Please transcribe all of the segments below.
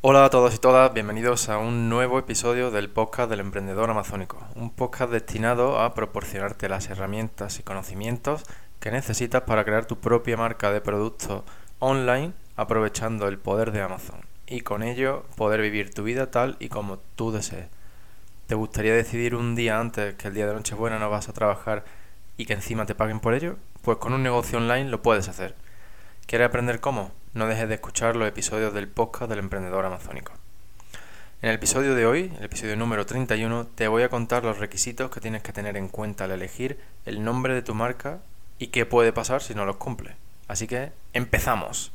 Hola a todos y todas, bienvenidos a un nuevo episodio del podcast del emprendedor amazónico, un podcast destinado a proporcionarte las herramientas y conocimientos que necesitas para crear tu propia marca de productos online aprovechando el poder de Amazon y con ello poder vivir tu vida tal y como tú desees. ¿Te gustaría decidir un día antes que el día de Nochebuena no vas a trabajar y que encima te paguen por ello? Pues con un negocio online lo puedes hacer. ¿Quieres aprender cómo? No dejes de escuchar los episodios del podcast del emprendedor amazónico. En el episodio de hoy, el episodio número 31, te voy a contar los requisitos que tienes que tener en cuenta al elegir el nombre de tu marca y qué puede pasar si no los cumple. Así que, empezamos.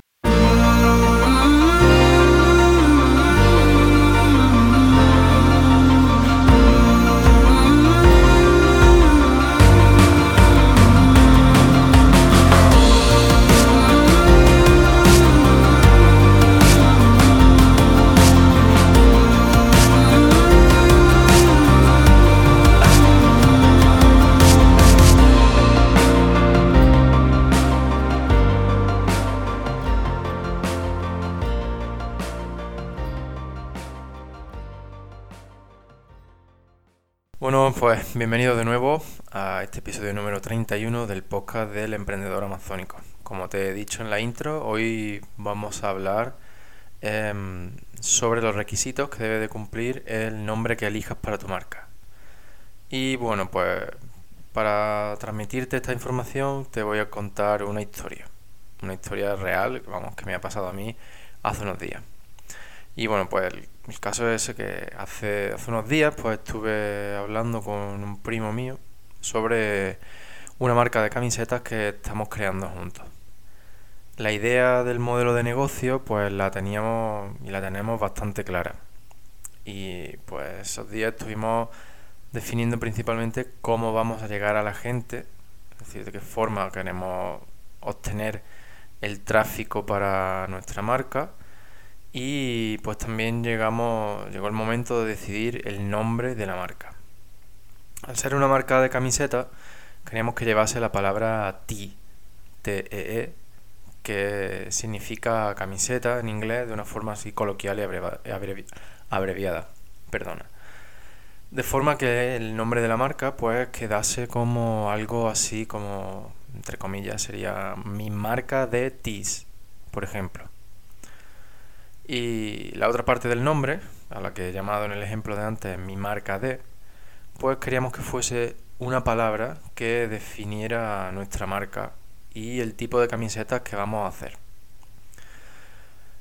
Pues bienvenido de nuevo a este episodio número 31 del podcast del emprendedor amazónico. Como te he dicho en la intro, hoy vamos a hablar em, sobre los requisitos que debe de cumplir el nombre que elijas para tu marca. Y bueno, pues para transmitirte esta información te voy a contar una historia. Una historia real, vamos, que me ha pasado a mí hace unos días. Y bueno, pues el, caso es ese que hace, hace unos días pues estuve hablando con un primo mío sobre una marca de camisetas que estamos creando juntos. La idea del modelo de negocio pues la teníamos y la tenemos bastante clara. Y pues esos días estuvimos definiendo principalmente cómo vamos a llegar a la gente, es decir, de qué forma queremos obtener el tráfico para nuestra marca y pues también llegamos, llegó el momento de decidir el nombre de la marca. Al ser una marca de camiseta, queríamos que llevase la palabra T, T-E-E, e, que significa camiseta en inglés de una forma así coloquial y abreviada. Perdona. De forma que el nombre de la marca pues quedase como algo así como, entre comillas, sería mi marca de tees, por ejemplo. Y la otra parte del nombre, a la que he llamado en el ejemplo de antes mi marca de, pues queríamos que fuese una palabra que definiera nuestra marca y el tipo de camisetas que vamos a hacer.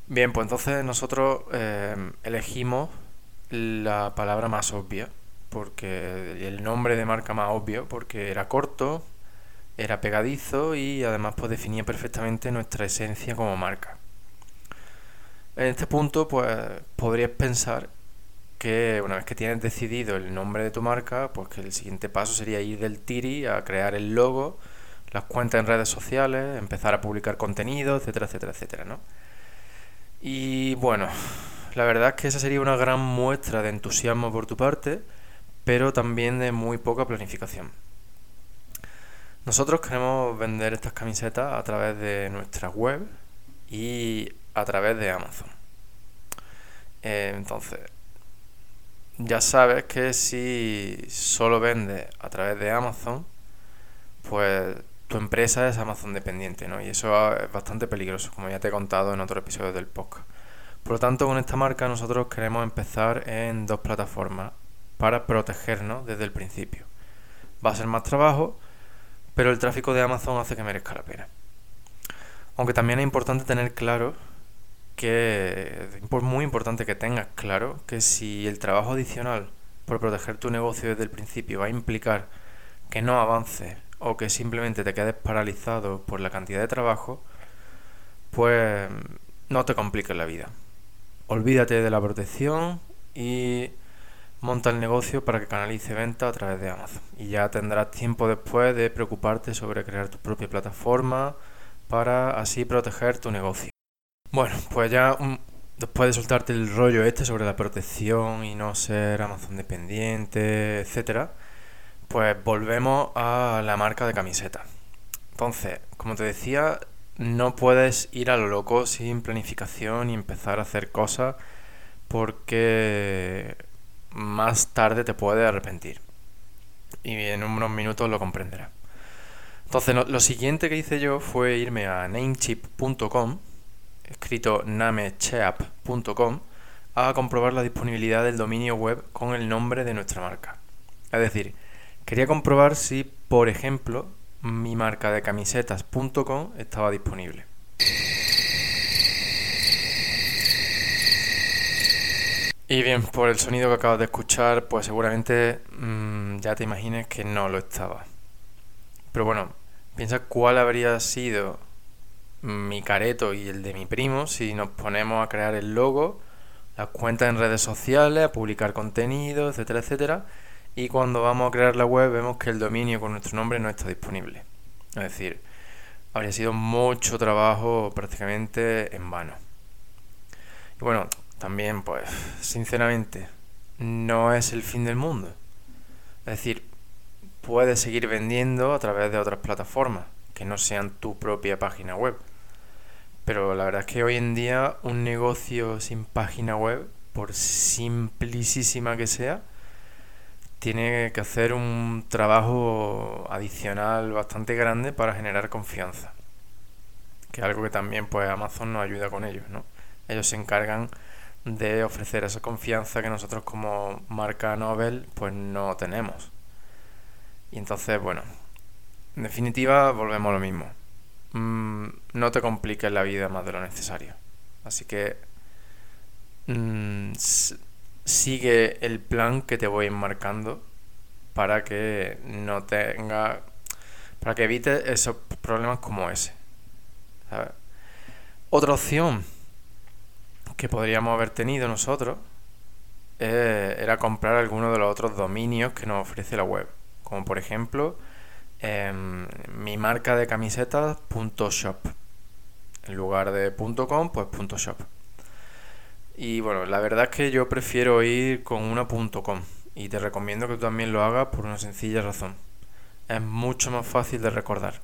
Bien, pues entonces nosotros eh, elegimos la palabra más obvia, porque el nombre de marca más obvio, porque era corto, era pegadizo y además pues definía perfectamente nuestra esencia como marca. En este punto, pues podrías pensar que una vez que tienes decidido el nombre de tu marca, pues que el siguiente paso sería ir del Tiri a crear el logo, las cuentas en redes sociales, empezar a publicar contenido, etcétera, etcétera, etcétera, ¿no? Y bueno, la verdad es que esa sería una gran muestra de entusiasmo por tu parte, pero también de muy poca planificación. Nosotros queremos vender estas camisetas a través de nuestra web y a través de Amazon. Eh, entonces, ya sabes que si solo vendes a través de Amazon, pues tu empresa es Amazon dependiente, ¿no? Y eso es bastante peligroso, como ya te he contado en otro episodio del podcast. Por lo tanto, con esta marca nosotros queremos empezar en dos plataformas para protegernos desde el principio. Va a ser más trabajo, pero el tráfico de Amazon hace que merezca la pena. Aunque también es importante tener claro que es muy importante que tengas claro que si el trabajo adicional por proteger tu negocio desde el principio va a implicar que no avances o que simplemente te quedes paralizado por la cantidad de trabajo, pues no te compliques la vida. Olvídate de la protección y monta el negocio para que canalice venta a través de Amazon. Y ya tendrás tiempo después de preocuparte sobre crear tu propia plataforma para así proteger tu negocio. Bueno, pues ya después de soltarte el rollo este sobre la protección y no ser Amazon dependiente, etcétera, pues volvemos a la marca de camiseta. Entonces, como te decía, no puedes ir a lo loco sin planificación y empezar a hacer cosas porque más tarde te puedes arrepentir. Y en unos minutos lo comprenderás. Entonces, lo, siguiente que hice yo fue irme a namecheap.com, escrito namecheap.com, a comprobar la disponibilidad del dominio web con el nombre de nuestra marca. Es decir, quería comprobar si, por ejemplo, mi marca de camisetas.com estaba disponible. Y bien, por el sonido que acabas de escuchar, pues seguramente mm, ya te imagines que no lo estaba. Pero bueno, piensa cuál habría sido mi careto y el de mi primo si nos ponemos a crear el logo, las cuentas en redes sociales, a publicar contenido, etcétera, etcétera. Y cuando vamos a crear la web vemos que el dominio con nuestro nombre no está disponible. Es decir, habría sido mucho trabajo prácticamente en vano. Y bueno, también, pues, sinceramente, no es el fin del mundo. Es decir, puedes seguir vendiendo a través de otras plataformas que no sean tu propia página web. Pero la verdad es que hoy en día un negocio sin página web, por simplicísima que sea, tiene que hacer un trabajo adicional bastante grande para generar confianza. Que es algo que también pues Amazon nos ayuda con ellos, ¿no? Ellos se encargan de ofrecer esa confianza que nosotros como marca Nobel pues no tenemos. Y entonces, bueno, en definitiva volvemos a lo mismo. Mm, no te compliques la vida más de lo necesario. Así que mm, sigue el plan que te voy enmarcando para que no tenga para que evites esos problemas como ese. Otra opción que podríamos haber tenido nosotros eh, era comprar alguno de los otros dominios que nos ofrece la web. Como por ejemplo, em, mi marca de camisetas .shop. En lugar de .com, pues .shop. Y bueno, la verdad es que yo prefiero ir con una .com y te recomiendo que tú también lo hagas por una sencilla razón. Es mucho más fácil de recordar.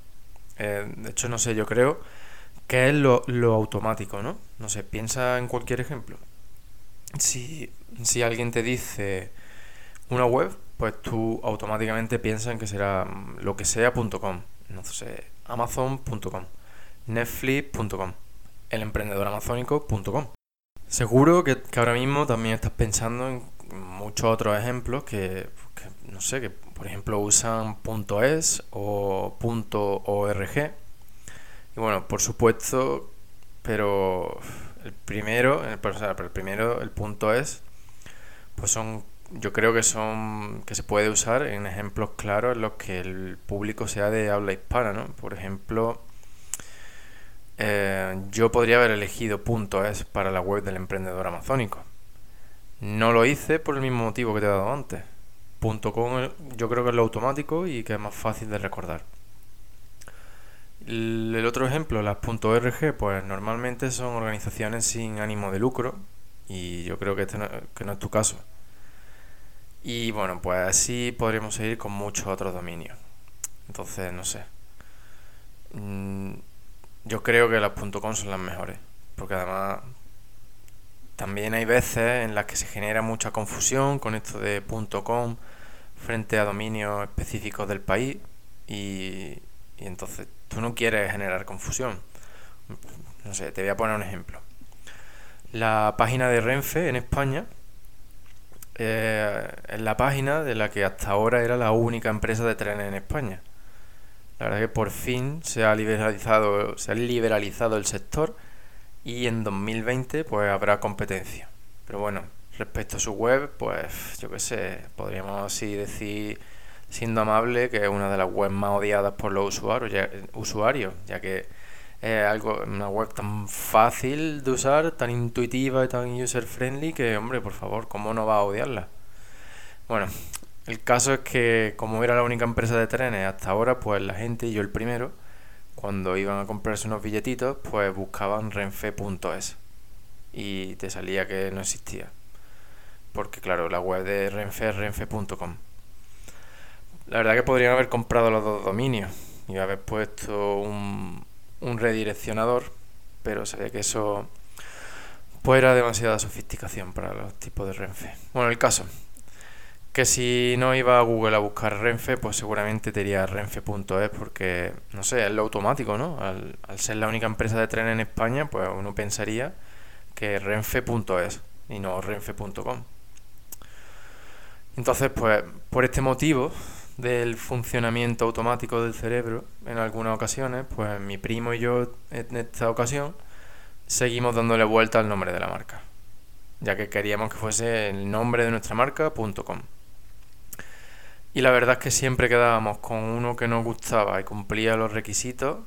Eh, de hecho, no sé, yo creo que es lo, automático, ¿no? No sé, piensa en cualquier ejemplo. Si, si alguien te dice una web, pues tú automáticamente piensas en que será lo que sea.com. No sé, amazon.com, netflix.com, elemprendedoramazónico.com. Seguro que, ahora mismo también estás pensando en muchos otros ejemplos que, no sé, que por ejemplo usan .es o .org. Y bueno, por supuesto, pero el primero, el, el primero, el punto es, pues son, yo creo que son, que se puede usar en ejemplos claros en los que el público sea de habla hispana, ¿no? Por ejemplo, eh, yo podría haber elegido .es para la web del emprendedor amazónico. No lo hice por el mismo motivo que te he dado antes. .com yo creo que es lo automático y que es más fácil de recordar. El otro ejemplo, las .org, pues normalmente son organizaciones sin ánimo de lucro y yo creo que este que no es tu caso. Y bueno, pues así podríamos seguir con muchos otros dominios. Entonces, no sé. Mm, yo creo que las .com son las mejores, porque además también hay veces en las que se genera mucha confusión con esto de .com frente a dominios específicos del país y, y entonces tú no quieres generar confusión. No sé, te voy a poner un ejemplo. La página de Renfe en España eh, es la página de la que hasta ahora era la única empresa de trenes en España. La verdad es que por fin se ha liberalizado, se ha liberalizado el sector y en 2020 pues habrá competencia. Pero bueno, respecto a su web, pues yo qué sé, podríamos así decir, siendo amable, que es una de las webs más odiadas por los usuarios, ya, usuarios, ya que es algo, una web tan fácil de usar, tan intuitiva y tan user friendly que, hombre, por favor, ¿cómo no va a odiarla? Bueno, el caso es que como era la única empresa de trenes hasta ahora, pues la gente, y yo el primero, cuando iban a comprarse unos billetitos, pues buscaban renfe.es y te salía que no existía. Porque claro, la web de Renfe es renfe.com. La verdad que podrían haber comprado los dos dominios y haber puesto un, un redireccionador, pero sabía que eso pues era demasiada sofisticación para los tipos de Renfe. Bueno, el caso, que si no iba a Google a buscar Renfe, pues seguramente te renfe.es porque, no sé, es lo automático, ¿no? Al, al, ser la única empresa de tren en España, pues uno pensaría que renfe.es y no renfe.com. Entonces, pues por este motivo del funcionamiento automático del cerebro, en algunas ocasiones, pues mi primo y yo en esta ocasión seguimos dándole vuelta al nombre de la marca, ya que queríamos que fuese el nombre de nuestra marca.com. Y la verdad es que siempre quedábamos con uno que nos gustaba y cumplía los requisitos,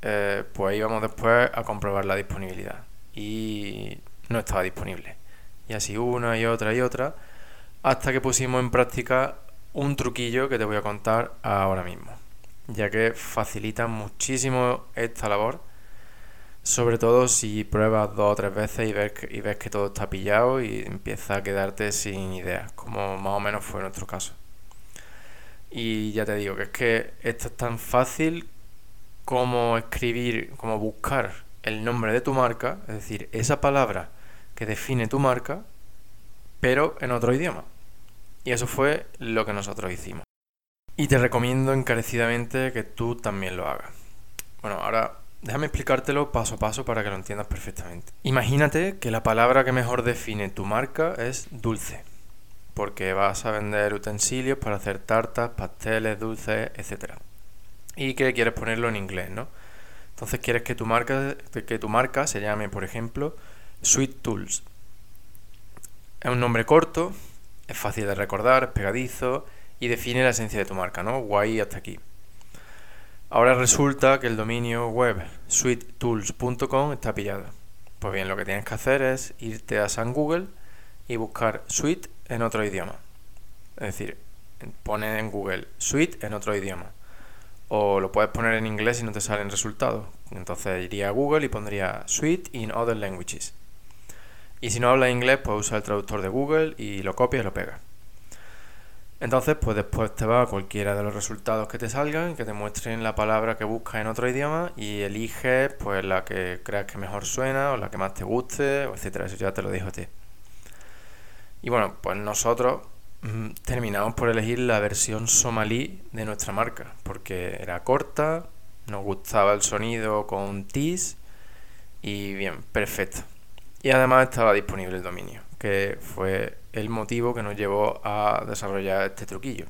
eh, pues íbamos después a comprobar la disponibilidad. Y no estaba disponible. Y así una y otra y otra, hasta que pusimos en práctica un truquillo que te voy a contar ahora mismo, ya que facilita muchísimo esta labor, sobre todo si pruebas dos o tres veces y ves que, y ves que todo está pillado y empieza a quedarte sin ideas, como más o menos fue nuestro caso. Y ya te digo que es que esto es tan fácil como escribir, como buscar el nombre de tu marca, es decir, esa palabra que define tu marca, pero en otro idioma. Y eso fue lo que nosotros hicimos. Y te recomiendo encarecidamente que tú también lo hagas. Bueno, ahora déjame explicártelo paso a paso para que lo entiendas perfectamente. Imagínate que la palabra que mejor define tu marca es dulce, porque vas a vender utensilios para hacer tartas, pasteles, dulces, etc. Y que quieres ponerlo en inglés, ¿no? Entonces quieres que tu marca, que tu marca se llame, por ejemplo, Sweet Tools. Es un nombre corto, es fácil de recordar, es pegadizo y define la esencia de tu marca, ¿no? Guay hasta aquí. Ahora resulta que el dominio web sweettools.com está pillado. Pues bien, lo que tienes que hacer es irte a San Google y buscar Sweet en otro idioma. Es decir, pone en Google Sweet en otro idioma. O lo puedes poner en inglés y no te salen resultados. Entonces iría a Google y pondría Sweet in other languages. Y si no habla inglés, pues usa el traductor de Google y lo copia y lo pega. Entonces, pues después te va a cualquiera de los resultados que te salgan, que te muestren la palabra que buscas en otro idioma y eliges pues la que creas que mejor suena o la que más te guste, etcétera. Eso ya te lo dijo a ti. Y bueno, pues nosotros mm, terminamos por elegir la versión somalí de nuestra marca, porque era corta, nos gustaba el sonido con tis y bien, perfecto. Y además estaba disponible el dominio, que fue el motivo que nos llevó a desarrollar este truquillo.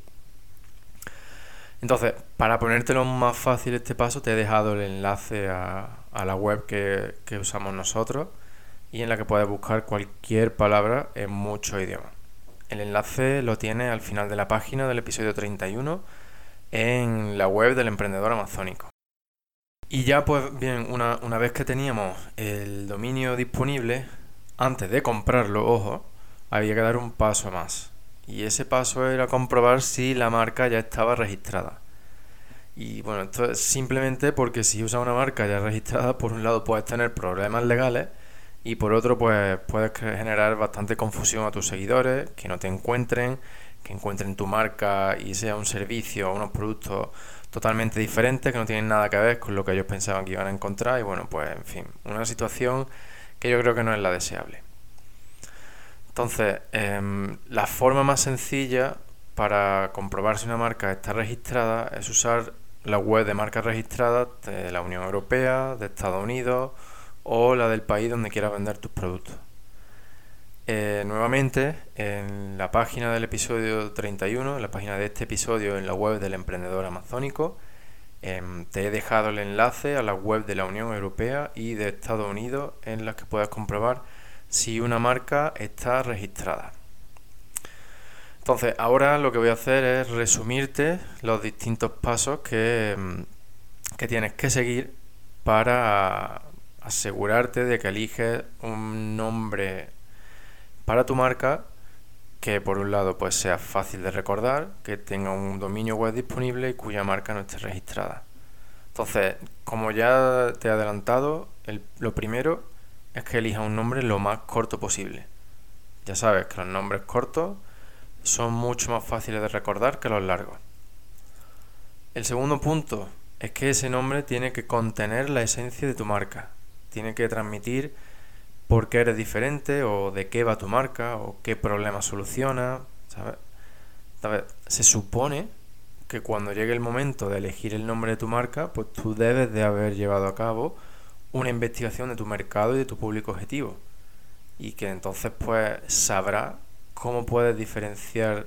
Entonces, para ponértelo más fácil este paso, te he dejado el enlace a, la web que, que, usamos nosotros y en la que puedes buscar cualquier palabra en muchos idiomas. El enlace lo tienes al final de la página del episodio 31 en la web del emprendedor amazónico. Y ya pues bien, una, vez que teníamos el dominio disponible, antes de comprarlo, ojo, había que dar un paso más. Y ese paso era comprobar si la marca ya estaba registrada. Y bueno, esto es simplemente porque si usas una marca ya registrada, por un lado puedes tener problemas legales y por otro pues puedes generar bastante confusión a tus seguidores, que no te encuentren, que encuentren tu marca y sea un servicio o unos productos totalmente diferentes que no tienen nada que ver con lo que ellos pensaban que iban a encontrar y bueno, pues en fin, una situación que yo creo que no es la deseable. Entonces, em, la forma más sencilla para comprobar si una marca está registrada es usar la web de marcas registradas de la Unión Europea, de Estados Unidos o la del país donde quieras vender tus productos. Eh, nuevamente, en la página del episodio 31, en la página de este episodio en la web del emprendedor amazónico, em, te he dejado el enlace a la web de la Unión Europea y de Estados Unidos en las que puedas comprobar si una marca está registrada. Entonces, ahora lo que voy a hacer es resumirte los distintos pasos que, em, que tienes que seguir para asegurarte de que eliges un nombre para tu marca que por un lado pues sea fácil de recordar, que tenga un dominio web disponible y cuya marca no esté registrada. Entonces, como ya te he adelantado, lo primero es que elija un nombre lo más corto posible. Ya sabes que los nombres cortos son mucho más fáciles de recordar que los largos. El segundo punto es que ese nombre tiene que contener la esencia de tu marca. Tiene que transmitir por qué eres diferente o de qué va tu marca o qué problema soluciona, ¿sabes? Se supone que cuando llegue el momento de elegir el nombre de tu marca, pues tú debes de haber llevado a cabo una investigación de tu mercado y de tu público objetivo. Y que entonces pues sabrás cómo puedes diferenciar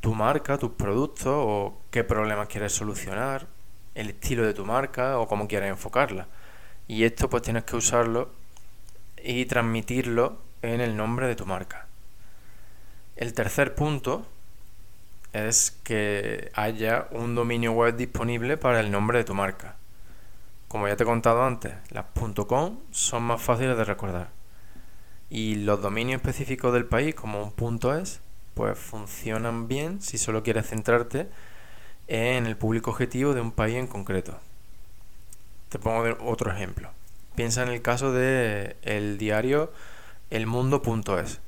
tu marca, tus productos o qué problemas quieres solucionar, el estilo de tu marca o cómo quieres enfocarla. Y esto pues tienes que usarlo y transmitirlo en el nombre de tu marca. El tercer punto es que haya un dominio web disponible para el nombre de tu marca. Como ya te he contado antes, las .com son más fáciles de recordar. Y los dominios específicos del país, como un .es, pues funcionan bien si solo quieres centrarte en el público objetivo de un país en concreto. Te pongo otro ejemplo. Piensa en el caso de el diario elmundo.es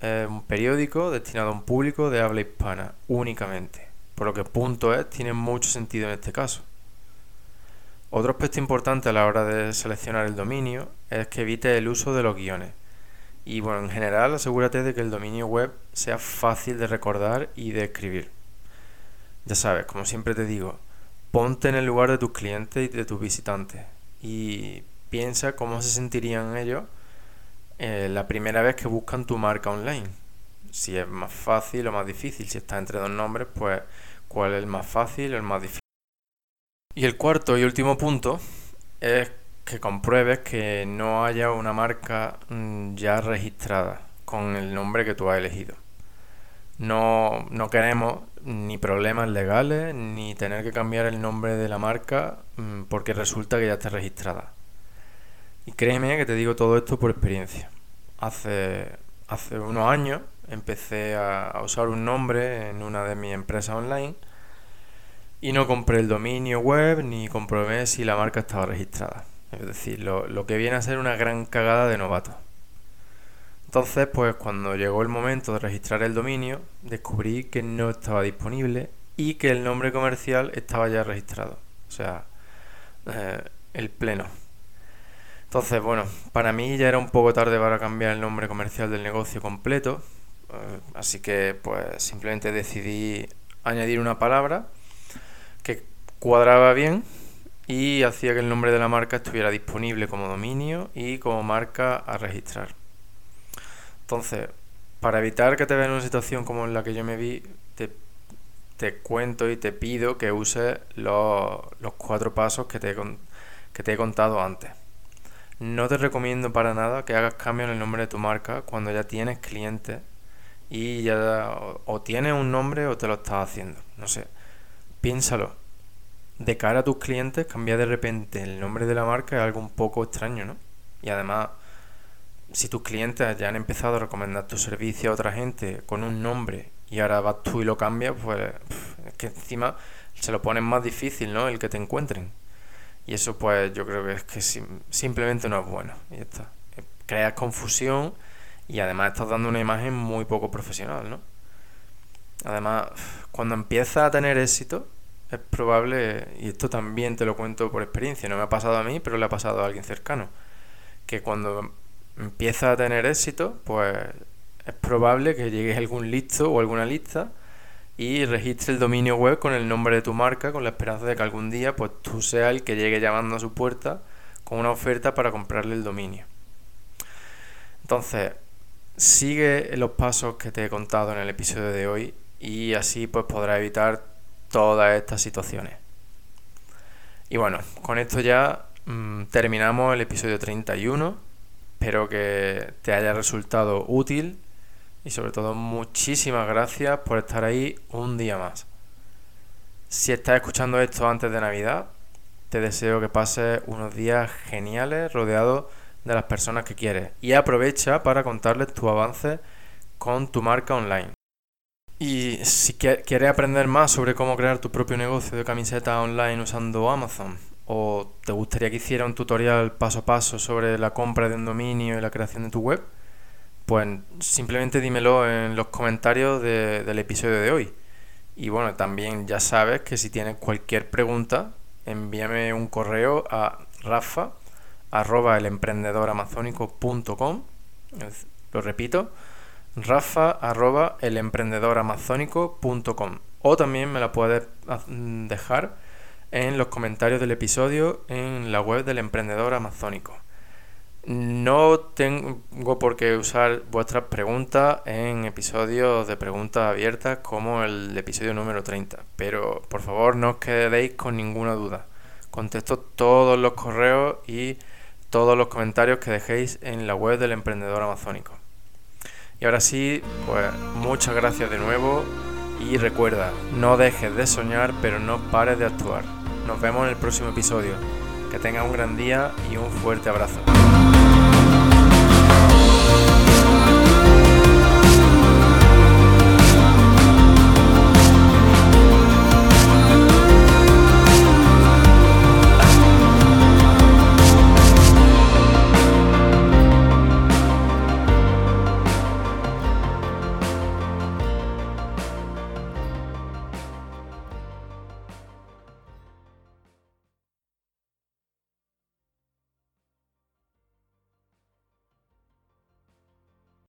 es un periódico destinado a un público de habla hispana únicamente, por lo que punto es tiene mucho sentido en este caso. Otro aspecto importante a la hora de seleccionar el dominio es que evite el uso de los guiones. Y bueno, en general asegúrate de que el dominio web sea fácil de recordar y de escribir. Ya sabes, como siempre te digo, ponte en el lugar de tus clientes y de tus visitantes y piensa cómo se sentirían ellos eh, la primera vez que buscan tu marca online. Si es más fácil o más difícil, si está entre dos nombres, pues cuál es el más fácil o el más difícil. Y el cuarto y último punto es que compruebes que no haya una marca mm, ya registrada con el nombre que tú has elegido. No, no queremos ni problemas legales ni tener que cambiar el nombre de la marca mm, porque resulta que ya está registrada. Y créeme que te digo todo esto por experiencia. Hace, hace unos años empecé a, usar un nombre en una de mis empresas online y no compré el dominio web ni comprobé si la marca estaba registrada. Es decir, lo, lo que viene a ser una gran cagada de novato. Entonces, pues cuando llegó el momento de registrar el dominio, descubrí que no estaba disponible y que el nombre comercial estaba ya registrado. O sea, eh, el pleno. Entonces, bueno, para mí ya era un poco tarde para cambiar el nombre comercial del negocio completo, eh, así que pues simplemente decidí añadir una palabra que cuadraba bien y hacía que el nombre de la marca estuviera disponible como dominio y como marca a registrar. Entonces, para evitar que te veas en una situación como en la que yo me vi, te, cuento y te pido que uses los, los cuatro pasos que te, que te he contado antes. No te recomiendo para nada que hagas cambio en el nombre de tu marca cuando ya tienes clientes y ya o, tienes un nombre o te lo estás haciendo. No sé. Piénsalo. De cara a tus clientes, cambiar de repente el nombre de la marca es algo un poco extraño, ¿no? Y además, si tus clientes ya han empezado a recomendar tu servicio a otra gente con un nombre y ahora vas tú y lo cambias, pues es que encima se lo ponen más difícil, ¿no? El que te encuentren. Y eso pues yo creo que es que simplemente no es bueno. Y está. Creas confusión y además estás dando una imagen muy poco profesional, ¿no? Además, cuando empiezas a tener éxito, es probable, y esto también te lo cuento por experiencia, no me ha pasado a mí, pero le ha pasado a alguien cercano, que cuando empiezas a tener éxito, pues es probable que llegues a algún listo o alguna lista y registre el dominio web con el nombre de tu marca con la esperanza de que algún día pues tú seas el que llegue llamando a su puerta con una oferta para comprarle el dominio. Entonces, sigue los pasos que te he contado en el episodio de hoy y así pues podrás evitar todas estas situaciones. Y bueno, con esto ya mm, terminamos el episodio 31. Espero que te haya resultado útil y sobre todo muchísimas gracias por estar ahí un día más. Si estás escuchando esto antes de Navidad, te deseo que pases unos días geniales rodeado de las personas que quieres y aprovecha para contarles tu avance con tu marca online. Y si quieres aprender más sobre cómo crear tu propio negocio de camiseta online usando Amazon, o te gustaría que hiciera un tutorial paso a paso sobre la compra de un dominio y la creación de tu web, pues simplemente dímelo en los comentarios del episodio de hoy. Y bueno, también ya sabes que si tienes cualquier pregunta, envíame un correo a rafa arroba elemprendedoramazónico.com. Lo repito, rafa arroba elemprendedoramazónico.com. O también me la puedes dejar en los comentarios del episodio en la web del emprendedor amazónico. No tengo por qué usar vuestras preguntas en episodios de preguntas abiertas como el episodio número 30, pero por favor no os quedéis con ninguna duda. Contesto todos los correos y todos los comentarios que dejéis en la web del emprendedor amazónico. Y ahora sí, pues muchas gracias de nuevo y recuerda, no dejes de soñar pero no pares de actuar. Nos vemos en el próximo episodio. Que tengas un gran día y un fuerte abrazo.